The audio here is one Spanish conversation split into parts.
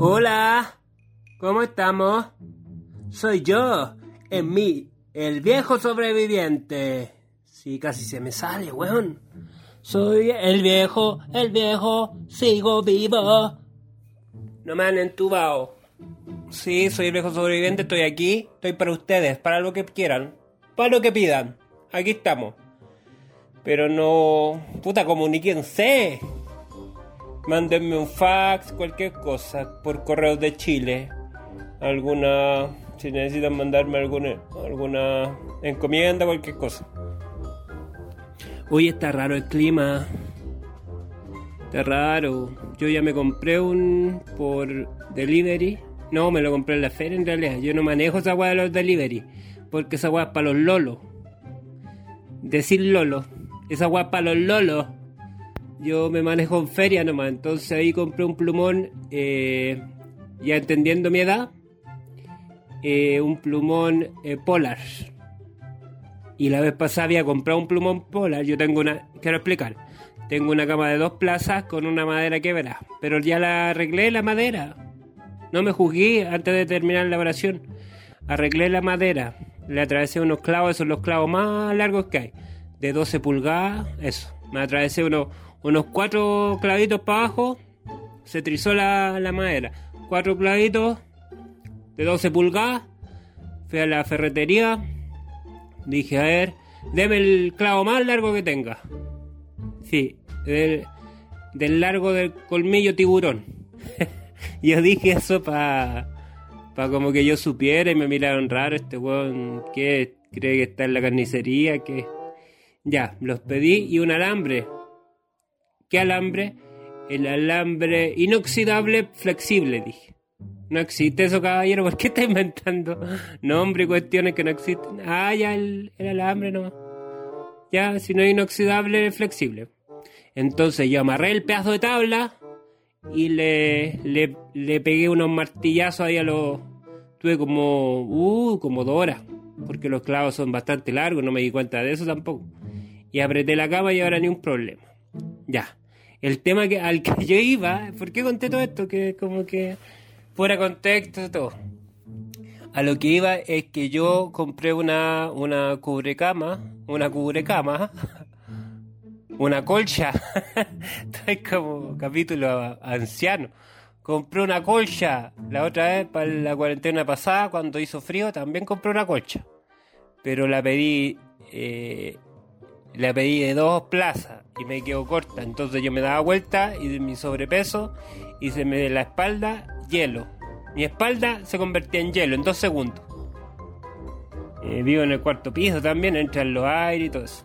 Hola, ¿cómo estamos? Soy yo, en mí, el viejo sobreviviente. Sí, casi se me sale, weón. Soy el viejo, el viejo, sigo vivo. No me han entubado. Sí, soy el viejo sobreviviente, estoy aquí, estoy para ustedes, para lo que quieran, para lo que pidan. Aquí estamos. Pero no... Puta, comuníquense. Mándenme un fax, cualquier cosa, por correo de Chile. Alguna... Si necesitan mandarme alguna, alguna encomienda, cualquier cosa. Hoy está raro el clima. Está raro. Yo ya me compré un por delivery. No, me lo compré en la feria en realidad. Yo no manejo esa weá de los delivery. Porque esa weá es para los lolos. Decir lolo. Esa weá es para los lolos. Yo me manejo en feria nomás. Entonces ahí compré un plumón. eh, ya entendiendo mi edad. eh, un plumón eh, polar. Y la vez pasada había comprado un plumón polar. Yo tengo una. Quiero explicar. Tengo una cama de dos plazas con una madera quebrada. Pero ya la arreglé la madera. No me juzgué antes de terminar la oración. Arreglé la madera. Le atravesé unos clavos, esos son los clavos más largos que hay. De 12 pulgadas, eso. Me atravesé unos, unos cuatro clavitos para abajo. Se trizó la, la madera. Cuatro clavitos de 12 pulgadas. Fui a la ferretería. Dije, a ver, deme el clavo más largo que tenga. Sí, del, del largo del colmillo tiburón. yo dije eso para pa como que yo supiera y me miraron raro este weón que cree que está en la carnicería, que ya, los pedí y un alambre. ¿Qué alambre? El alambre inoxidable flexible, dije. No existe eso, caballero, ¿por qué está inventando nombres y cuestiones que no existen? Ah, ya el, el alambre nomás. Ya, si no es inoxidable, flexible. Entonces yo amarré el pedazo de tabla y le, le, le pegué unos martillazos ahí a los... Tuve como... Uh, como dos horas. Porque los clavos son bastante largos, no me di cuenta de eso tampoco. Y apreté la cama y ahora ni un problema. Ya. El tema que, al que yo iba... ¿Por qué conté todo esto? Que como que... Fuera contexto, todo. A lo que iba es que yo compré una, una cubrecama, una cubrecama, una colcha. Estoy como capítulo anciano. Compré una colcha. La otra vez, para la cuarentena pasada, cuando hizo frío, también compré una colcha. Pero la pedí, eh, la pedí de dos plazas y me quedó corta. Entonces yo me daba vuelta y de mi sobrepeso y se me de la espalda hielo. Mi espalda se convertía en hielo en dos segundos. Eh, vivo en el cuarto piso también, entran los aires y todo eso.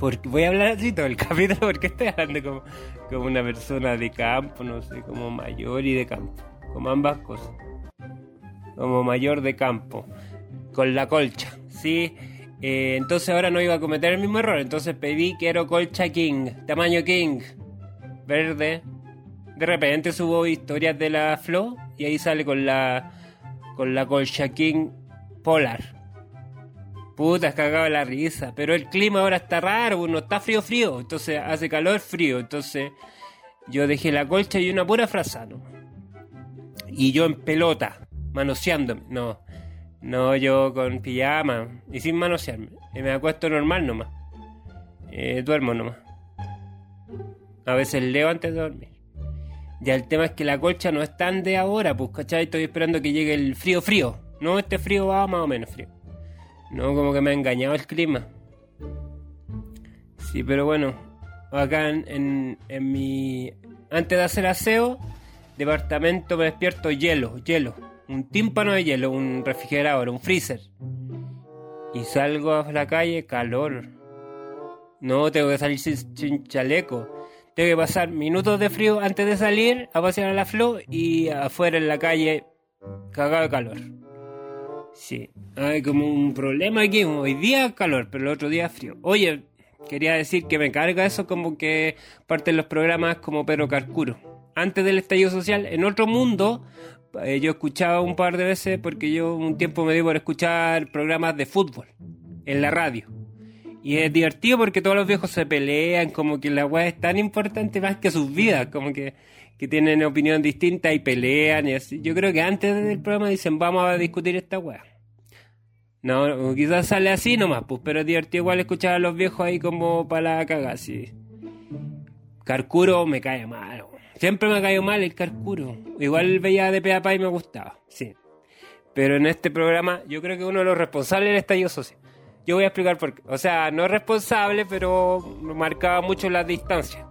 Porque voy a hablar así todo el capítulo porque estoy hablando como, una persona de campo, no sé, como mayor y de campo. Como ambas cosas. Como mayor de campo. Con la colcha, ¿sí? Eh, entonces ahora no iba a cometer el mismo error. Entonces pedí quiero colcha king, tamaño king, verde. De repente subo historias de la Flo y ahí sale con la con la colcha king polar. Puta, cagado la risa. Pero el clima ahora está raro, pues, no está frío frío. Entonces hace calor frío. Entonces yo dejé la colcha y una pura frasa, ¿no? Y yo en pelota, manoseándome. No, no, yo con pijama y sin manosearme. Y me acuesto normal nomás. Eh, duermo nomás. A veces leo antes de dormir. Ya el tema es que la colcha no es tan de ahora, pues, ¿cachai? Estoy esperando que llegue el frío frío. No, este frío va más o menos frío. No, como que me ha engañado el clima. Sí, pero bueno, acá en, en, en mi... Antes de hacer aseo, departamento me despierto hielo, hielo. Un tímpano de hielo, un refrigerador, un freezer. Y salgo a la calle, calor. No, tengo que salir sin, chaleco. Tengo que pasar minutos de frío antes de salir a pasear a la flor y afuera en la calle, cagado de calor. Sí, hay como un problema aquí. Hoy día calor, pero el otro día frío. Oye, quería decir que me carga eso como que parte de los programas como Pedro Carcuro. Antes del estallido social, en otro mundo, Eh, yo escuchaba un par de veces porque yo un tiempo me di por escuchar programas de fútbol en la radio. Y es divertido porque todos los viejos se pelean, como que la weá es tan importante más que sus vidas, como que, que tienen opinión distinta y pelean y así. Yo creo que antes del programa dicen vamos a discutir esta weá. No, quizás sale así nomás, pues, pero es divertido igual escuchar a los viejos ahí como para la cagada. Carcuro me cae mal, siempre me ha caído mal el Carcuro. Igual veía de Peapa y me gustaba, sí. Pero en este programa yo creo que uno de los responsables del estallido social. Yo voy a explicar por qué. O sea, no es responsable, pero marcaba mucho las distancias.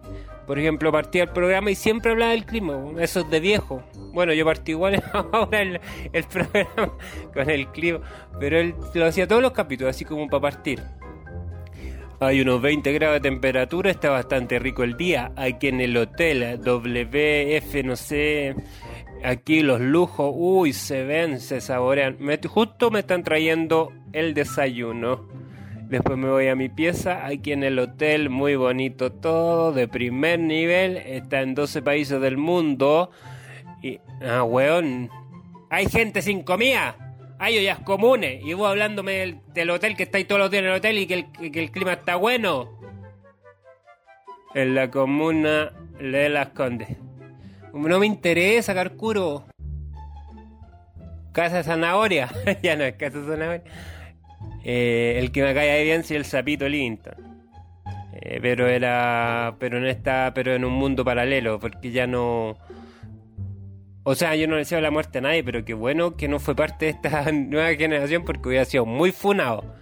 Por ejemplo, partía el programa y siempre hablaba del clima. Eso es de viejo. Bueno, yo partí igual ahora el, programa con el clima. Pero él lo hacía todos los capítulos, así como para partir. Hay unos 20 grados de temperatura, está bastante rico el día. Aquí en el hotel WF, no sé, aquí los lujos, uy, se ven, se saborean. justo me están trayendo el desayuno. Después me voy a mi pieza, aquí en el hotel, muy bonito todo, de primer nivel, está en 12 países del mundo. Y, ah, weón, hay gente sin comida, hay ollas comunes, y vos hablándome del, hotel que estáis todos los días en el hotel y que el, que el clima está bueno. En la comuna de Las Condes. No me interesa, Carcuro. Casa zanahoria. ya no es casa zanahoria. Eh, el que me cae bien si el sapito Linton. Eh, pero era. Pero en esta. Pero en un mundo paralelo. Porque ya no. O sea, yo no le deseo la muerte a nadie, pero qué bueno que no fue parte de esta nueva generación porque hubiera sido muy funado.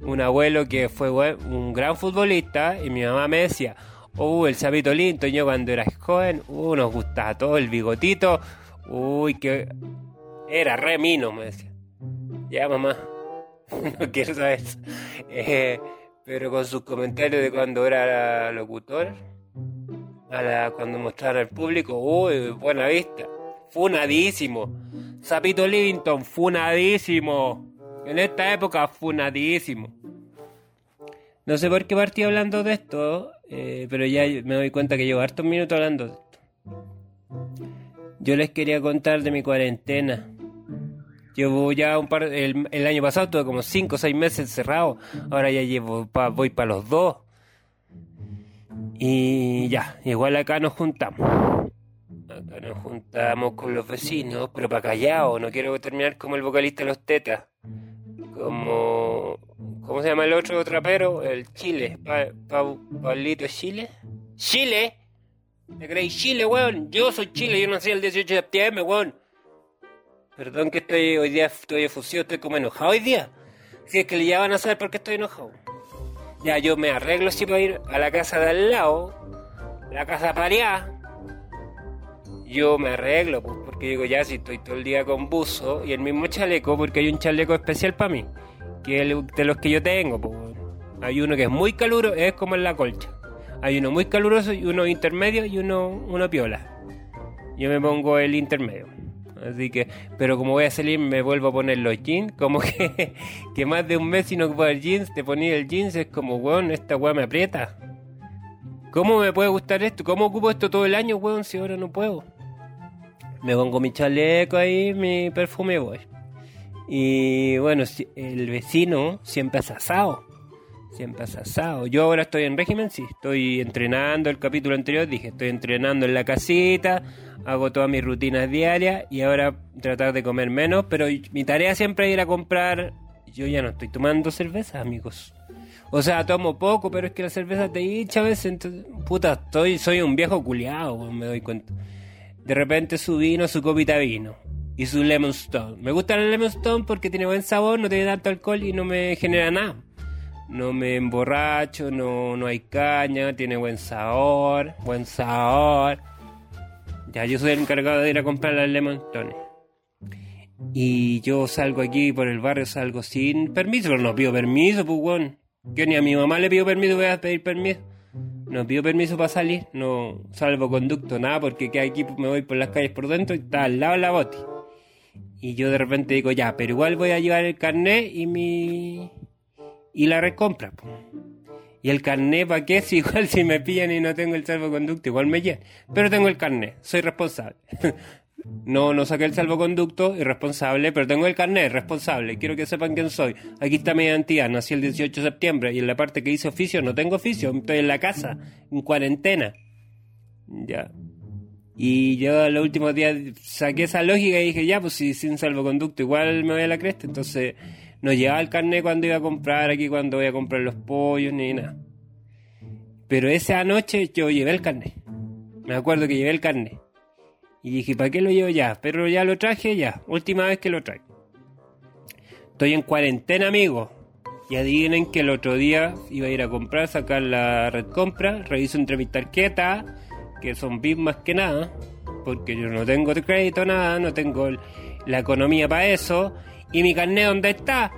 Un abuelo que fue un gran futbolista y mi mamá me decía, Uh, el sapito lindo, yo cuando era joven, uh, nos gustaba todo el bigotito. Uy, que era re mino, me decía. Ya, mamá, no quiero saber eso. Eh, pero con sus comentarios de cuando era locutor, cuando mostraba al público, uy, buena vista. Funadísimo. Sapito Livington, funadísimo. En esta época, funadísimo. No sé por qué partí hablando de esto, eh, pero ya me doy cuenta que llevo hartos minutos hablando de esto. Yo les quería contar de mi cuarentena. Llevo ya un par. El, el año pasado tuve como 5 o 6 meses encerrado. Ahora ya llevo voy para los dos. Y ya, igual acá nos juntamos. Acá nos juntamos con los vecinos, pero para callado. No quiero terminar como el vocalista de los tetas. Como ¿Cómo se llama el otro trapero? El Chile. Pablito Chile. ¡Chile! ¿Me creéis Chile, weón? Yo soy Chile, yo nací el 18 de septiembre, weón. Perdón que estoy hoy día estoy efusivo, estoy como enojado hoy día. Si es que ya van a saber por qué estoy enojado. Ya yo me arreglo así para ir a la casa de al lado, la casa pareada. Yo me arreglo, pues, porque digo ya si estoy todo el día con buzo y el mismo chaleco, porque hay un chaleco especial para mí que de los que yo tengo. Pues, hay uno que es muy caluroso, es como en la colcha. Hay uno muy caluroso y uno intermedio y uno, uno piola. Yo me pongo el intermedio. Así que, pero como voy a salir, me vuelvo a poner los jeans. Como que, que más de un mes sin ocupar jeans, te ponía el jeans, es como, weón, esta weá me aprieta. ¿Cómo me puede gustar esto? ¿Cómo ocupo esto todo el año, weón, si ahora no puedo? Me pongo mi chaleco ahí, mi perfume, voy. Y bueno, el vecino siempre es asado. Siempre asado. Yo ahora estoy en régimen, sí. Estoy entrenando. El capítulo anterior dije, estoy entrenando en la casita. Hago todas mis rutinas diarias. Y ahora tratar de comer menos. Pero mi tarea siempre es ir a comprar. Yo ya no estoy tomando cerveza, amigos. O sea, tomo poco, pero es que la cerveza te hincha a veces. Entonces, puta, estoy, soy un viejo culiado, me doy cuenta. De repente su vino, su copita vino y su Lemon Stone. Me gusta el Lemon Stone porque tiene buen sabor, no tiene tanto alcohol y no me genera nada. No me emborracho, no, no hay caña, tiene buen sabor, buen sabor. Ya, yo soy el encargado de ir a comprar el Lemon Stone. Y yo salgo aquí por el barrio, salgo sin permiso, pero no pido permiso, pues. Yo ni a mi mamá le pido permiso, voy a pedir permiso. No pido permiso para salir, no salvo conducto, nada, porque que aquí me voy por las calles por dentro y está al lado la boti. Y yo de repente digo, ya, pero igual voy a llevar el carnet y mi. Y la recompra. Y el carnet, ¿para qué? Si igual si me pillan y no tengo el salvoconducto, igual me llevan. Pero tengo el carnet, soy responsable. No, no saqué el salvoconducto, irresponsable, pero tengo el carnet, responsable. Quiero que sepan quién soy. Aquí está mi identidad, nací el 18 de septiembre y en la parte que hice oficio no tengo oficio, estoy en la casa, en cuarentena. Ya. Y yo los últimos días saqué esa lógica y dije, ya, pues si sin salvoconducto igual me voy a la cresta. Entonces no llevaba el carnet cuando iba a comprar aquí, cuando voy a comprar los pollos, ni nada. Pero esa noche yo llevé el carnet. Me acuerdo que llevé el carnet. Y dije, ¿para qué lo llevo ya? Pero ya lo traje ya. Última vez que lo traigo. Estoy en cuarentena, amigo. Y adivinen que el otro día iba a ir a comprar, sacar la red compra, reviso entre mis tarjetas, que son VIP más que nada, porque yo no tengo crédito, nada, no tengo la economía para eso. ¿Y mi carnet dónde está?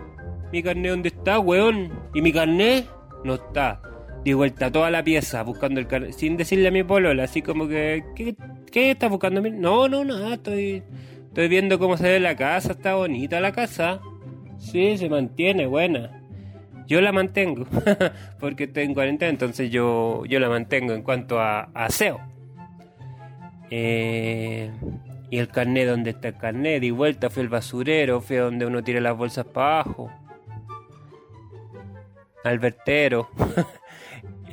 ¿Mi carnet dónde está, weón? ¿Y mi carnet? No está. Di vuelta toda la pieza buscando el carnet, sin decirle a mi polola, así como que, ¿qué, qué estás buscando? No, no, nada, estoy, estoy viendo cómo se ve la casa, está bonita la casa. Sí, se mantiene, buena. Yo la mantengo, porque estoy en cuarentena, entonces yo, yo la mantengo en cuanto a, aseo. Eh, y el carnet, ¿dónde está el carnet? Di vuelta, fui al basurero, fui a donde uno tira las bolsas para abajo. Al vertero.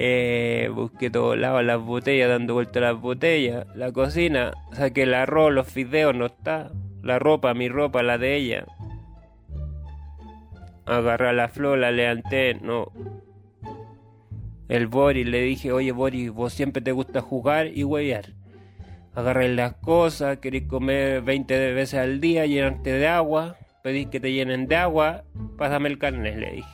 Eh, busqué todos lados las botellas, dando vuelta las botellas. La cocina, saqué el arroz, los fideos, no está. La ropa, mi ropa, la de ella. Agarré la flor, la levanté, no. El Boris, le dije, oye Boris, vos siempre te gusta jugar y huevear. Agarré las cosas, querés comer 20 veces al día, llenarte de agua, pedís que te llenen de agua, pásame el carnet, le dije.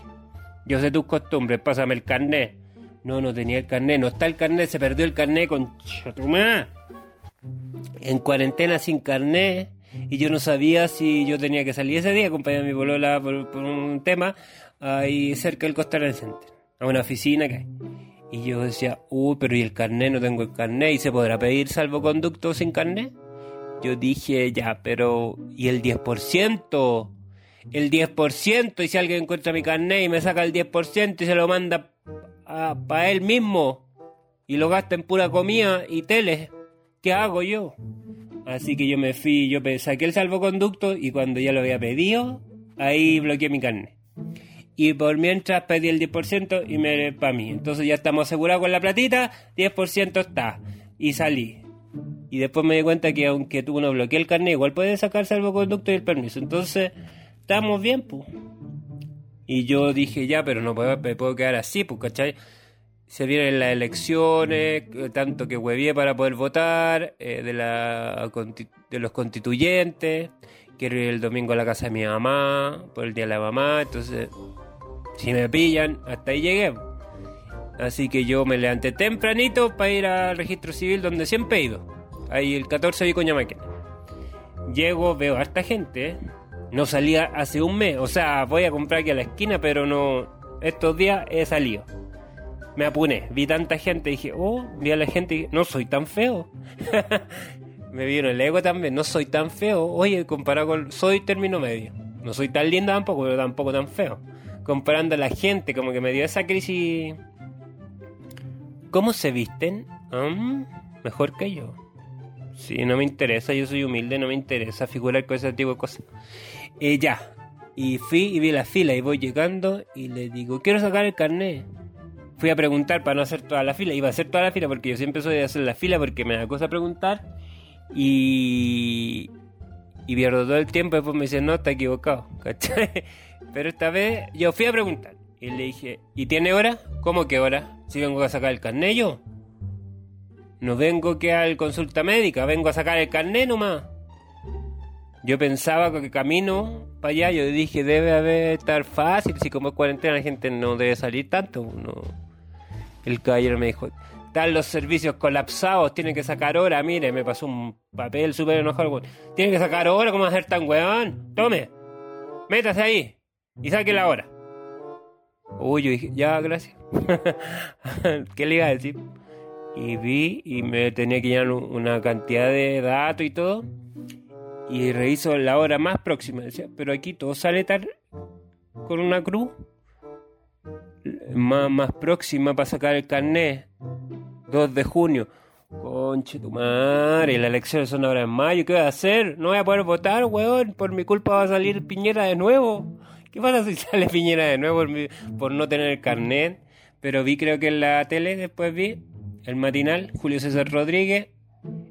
Yo sé tus costumbres, pásame el carnet. No, no tenía el carnet, no está el carnet, se perdió el carnet con chatumá. En cuarentena sin carnet y yo no sabía si yo tenía que salir ese día, acompañar a mi bolola por, un tema ahí cerca del Costa Center, a una oficina que hay. Y yo decía, uy, pero ¿y el carnet? No tengo el carnet. ¿Y se podrá pedir salvoconducto sin carnet? Yo dije, ya, pero ¿y el 10%? El 10%, y si alguien encuentra mi carnet y me saca el 10% y se lo manda para él mismo y lo gasta en pura comida y tele, ¿qué hago yo? Así que yo me fui, yo saqué el salvoconducto y cuando ya lo había pedido, ahí bloqueé mi carne. Y por mientras pedí el 10% y me para mí. Entonces ya estamos asegurados con la platita, 10% está. Y salí. Y después me di cuenta que aunque tú no bloquees el carnet, igual puedes sacar salvoconducto y el permiso. Entonces, estamos bien, pues. Y yo dije, ya, pero no puedo, me puedo quedar así, pues, ¿cachai? Se vienen las elecciones, tanto que huevié para poder votar, eh, de, la, de los constituyentes, quiero ir el domingo a la casa de mi mamá, por el día de la mamá, entonces, si me pillan, hasta ahí llegué. Así que yo me levanté tempranito para ir al registro civil donde siempre he ido. Ahí el 14 de Coñamaquén. Llego, veo a esta gente, no salía hace un mes. O sea, voy a comprar aquí a la esquina, pero no. Estos días he salido. Me apuné. Vi tanta gente. Dije, oh, vi a la gente. No soy tan feo. me vino el ego también. No soy tan feo. Oye, comparado con. Soy término medio. No soy tan linda tampoco, pero tampoco tan feo. Comparando a la gente, como que me dio esa crisis. ¿Cómo se visten? Mm, mejor que yo. Sí, no me interesa, yo soy humilde, no me interesa figurar con ese tipo de cosas. Eh, ya. Y fui y vi la fila y voy llegando y le digo, quiero sacar el carnet. Fui a preguntar para no hacer toda la fila. Iba a hacer toda la fila porque yo siempre soy de hacer la fila porque me da cosa preguntar. Y, y pierdo todo el tiempo y después me dice, no, está equivocado. ¿Cachai? Pero esta vez yo fui a preguntar. Y le dije, ¿y tiene hora? ¿Cómo que hora? Si vengo a sacar el carnet yo. No vengo que al consulta médica, vengo a sacar el carnet nomás. Yo pensaba que camino para allá, yo dije, debe haber estar fácil, si como es cuarentena la gente no debe salir tanto. No. El caballero me dijo, están los servicios colapsados, tienen que sacar hora, mire, me pasó un papel súper enojado. Tienen que sacar hora, ¿cómo hacer tan weón? Tome, métase ahí y saque la hora. Uy, yo dije, ya, gracias. ¿Qué le iba a decir? Y vi y me tenía que llenar una cantidad de datos y todo y reviso la hora más próxima. Decía, pero aquí todo sale tal con una cruz más, más próxima para sacar el carnet. 2 de junio. Conche tu madre, las elecciones son ahora en mayo, ¿qué voy a hacer? No voy a poder votar, weón, por mi culpa va a salir Piñera de nuevo. ¿Qué pasa si sale Piñera de nuevo por, no tener el carnet? Pero vi creo que en la tele, después vi, el matinal, Julio César Rodríguez,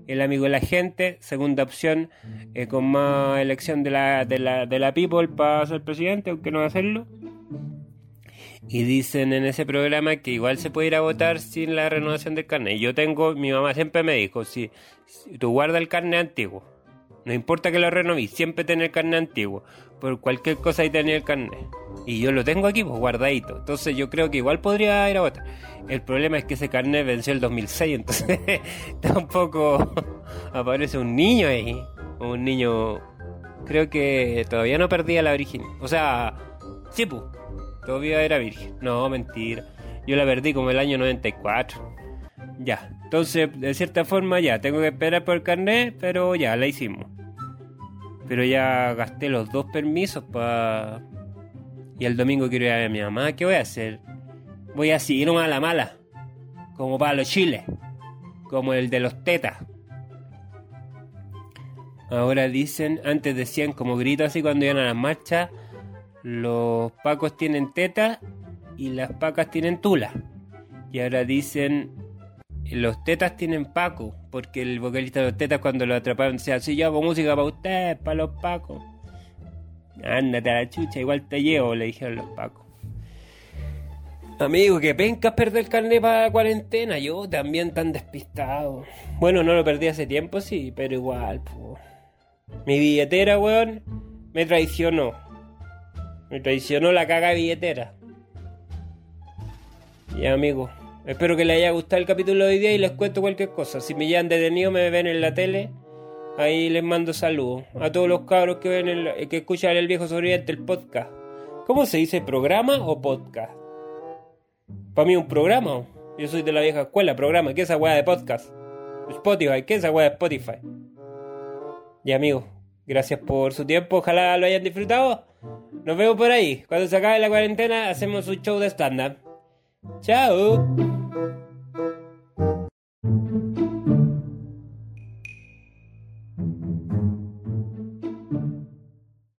el amigo de la gente, segunda opción, eh, con más elección de la, de la, de la people para ser presidente, aunque no va a hacerlo. Y dicen en ese programa que igual se puede ir a votar sin la renovación del carnet. Yo tengo, mi mamá siempre me dijo, si, tú guardas el carnet antiguo, no importa que lo renoví, siempre tener el carnet antiguo. Por cualquier cosa hay tener el carnet. Y yo lo tengo aquí, pues guardadito. Entonces yo creo que igual podría ir a votar. El problema es que ese carnet venció el 2006, entonces tampoco aparece un niño ahí. Un niño, creo que todavía no perdía la origen. O sea, sí, pues, todavía era virgen. No, mentira. Yo la perdí como el año 94. Ya, entonces de cierta forma ya, tengo que esperar por el carnet, pero ya, la hicimos. Pero ya gasté los dos permisos para... Y el domingo quiero ir a ver a mi mamá, ¿qué voy a hacer? voy a seguir a la mala, como para los chiles, como el de los tetas. Ahora dicen, antes decían como grito así cuando iban a las marchas, los pacos tienen tetas y las pacas tienen tula. Y ahora dicen, los tetas tienen paco, porque el vocalista de los tetas cuando lo atraparon decía, si yo hago música para ustedes, para los pacos. Ándate a la chucha, igual te llevo, le dijeron los pacos. Amigo, que pencas perder el carnet para cuarentena. Yo también tan despistado. Bueno, no lo perdí hace tiempo, sí, pero igual, Mi billetera, weón, me traicionó. Me traicionó la caga billetera. Ya, amigo. Espero que les haya gustado el capítulo de hoy día y les cuento cualquier cosa. Si me llevan detenido, me ven en la tele. Ahí les mando saludos. A todos los cabros que ven el, que escuchan el viejo sobreviviente el podcast. ¿Cómo se dice? ¿Programa o podcast? Para mí un programa. Yo soy de la vieja escuela, programa. ¿Qué es esa weá de podcast? Spotify, ¿qué es esa weá de Spotify? Y amigos, gracias por su tiempo. Ojalá lo hayan disfrutado. Nos vemos por ahí. Cuando se acabe la cuarentena, hacemos un show de stand-up. Chao.